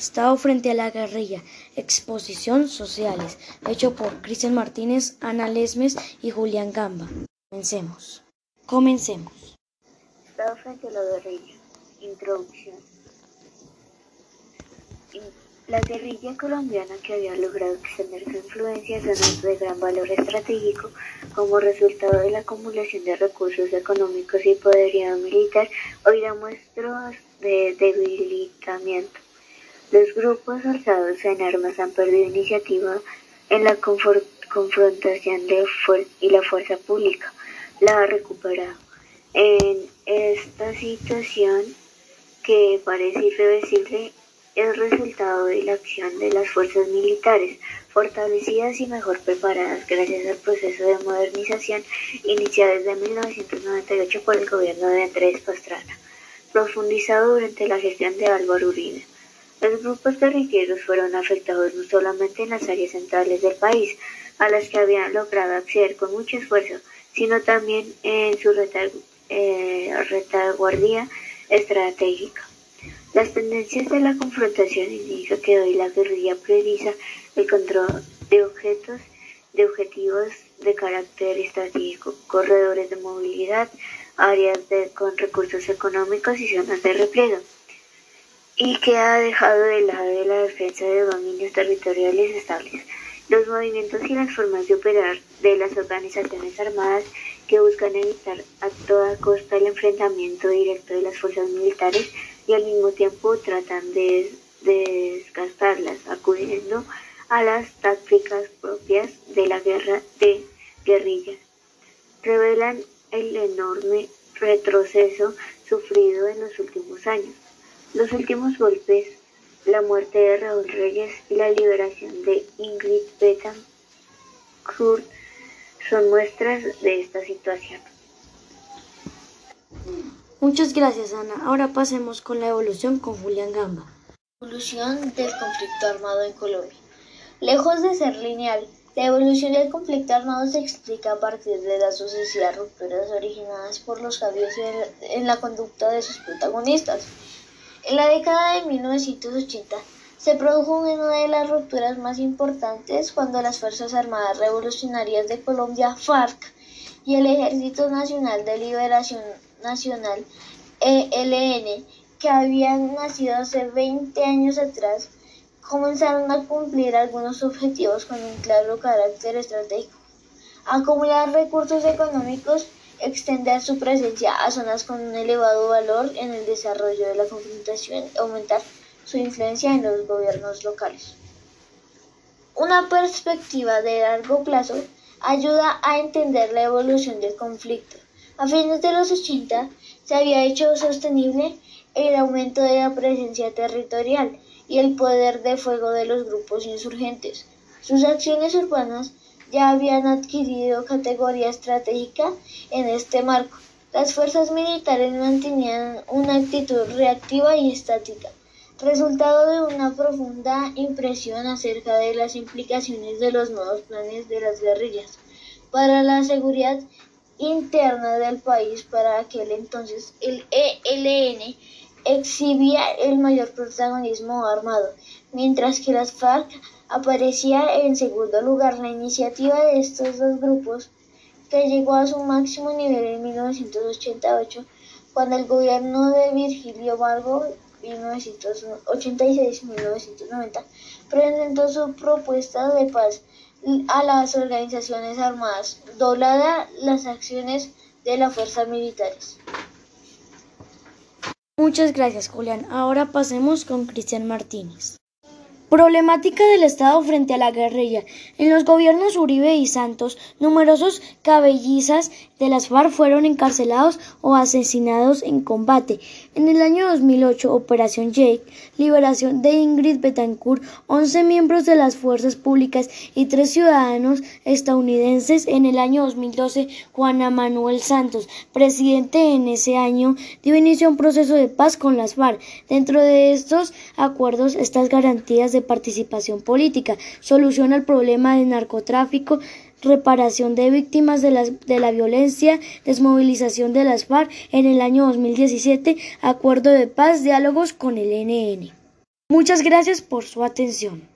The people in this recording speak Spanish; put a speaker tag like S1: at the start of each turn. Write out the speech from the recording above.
S1: Estado frente a la guerrilla. Exposición Sociales. Hecho por Cristian Martínez, Ana Lesmes y Julián Gamba. Comencemos. Comencemos.
S2: Estado frente a la guerrilla. Introducción. La guerrilla colombiana que había logrado extender su influencia en zonas de gran valor estratégico como resultado de la acumulación de recursos económicos y poderío militar, hoy da muestras de debilitamiento. Los grupos alzados en armas han perdido iniciativa en la confrontación de y la fuerza pública la ha recuperado. En esta situación que parece irreversible es resultado de la acción de las fuerzas militares, fortalecidas y mejor preparadas gracias al proceso de modernización iniciado desde 1998 por el gobierno de Andrés Pastrana, profundizado durante la gestión de Álvaro Uribe. Los grupos guerrilleros fueron afectados no solamente en las áreas centrales del país, a las que habían logrado acceder con mucho esfuerzo, sino también en su eh, retaguardia estratégica. Las tendencias de la confrontación indican que hoy la guerrilla prioriza el control de objetos, de objetivos de carácter estratégico, corredores de movilidad, áreas con recursos económicos y zonas de repliegue, y que ha dejado de lado de la defensa de dominios territoriales estables. Los movimientos y las formas de operar de las organizaciones armadas que buscan evitar a toda costa el enfrentamiento directo de las fuerzas militares y al mismo tiempo tratan de, desgastarlas, acudiendo a las tácticas propias de la guerra de guerrilla. Revelan el enorme retroceso sufrido en los últimos años. Los últimos golpes, la muerte de Raúl Reyes y la liberación de Ingrid Betancourt son muestras de esta situación.
S1: Muchas gracias, Ana. Ahora pasemos con la evolución con Julián Gamba.
S3: Evolución del conflicto armado en Colombia. Lejos de ser lineal, la evolución del conflicto armado se explica a partir de las sucesivas rupturas originadas por los cambios en la conducta de sus protagonistas. En la década de 1980 se produjo una de las rupturas más importantes cuando las Fuerzas Armadas Revolucionarias de Colombia, FARC, y el Ejército Nacional de Liberación Nacional ELN, que habían nacido hace 20 años atrás, comenzaron a cumplir algunos objetivos con un claro carácter estratégico. Acumular recursos económicos, extender su presencia a zonas con un elevado valor en el desarrollo de la confrontación aumentar su influencia en los gobiernos locales. Una perspectiva de largo plazo ayuda a entender la evolución del conflicto a fines de los 80 se había hecho sostenible el aumento de la presencia territorial y el poder de fuego de los grupos insurgentes. Sus acciones urbanas ya habían adquirido categoría estratégica en este marco. Las fuerzas militares mantenían una actitud reactiva y estática, resultado de una profunda impresión acerca de las implicaciones de los nuevos planes de las guerrillas para la seguridad interna del país para aquel entonces el ELN exhibía el mayor protagonismo armado, mientras que las FARC aparecía en segundo lugar. La iniciativa de estos dos grupos, que llegó a su máximo nivel en 1988, cuando el gobierno de Virgilio Vargo 1986-1990 presentó su propuesta de paz a las organizaciones armadas, doblada las acciones de las fuerzas militares.
S1: Muchas gracias, Julián. Ahora pasemos con Cristian Martínez. Problemática del Estado frente a la guerrilla. En los gobiernos Uribe y Santos, numerosos cabellizas de las FARC fueron encarcelados o asesinados en combate. En el año 2008, Operación Jake, liberación de Ingrid Betancourt, 11 miembros de las fuerzas públicas y tres ciudadanos estadounidenses. En el año 2012, Juana Manuel Santos, presidente en ese año, dio inicio a un proceso de paz con las FARC. Dentro de estos acuerdos, estas garantías de participación política, solución al problema del narcotráfico, reparación de víctimas de, de la violencia, desmovilización de las FARC en el año 2017, acuerdo de paz, diálogos con el NN. Muchas gracias por su atención.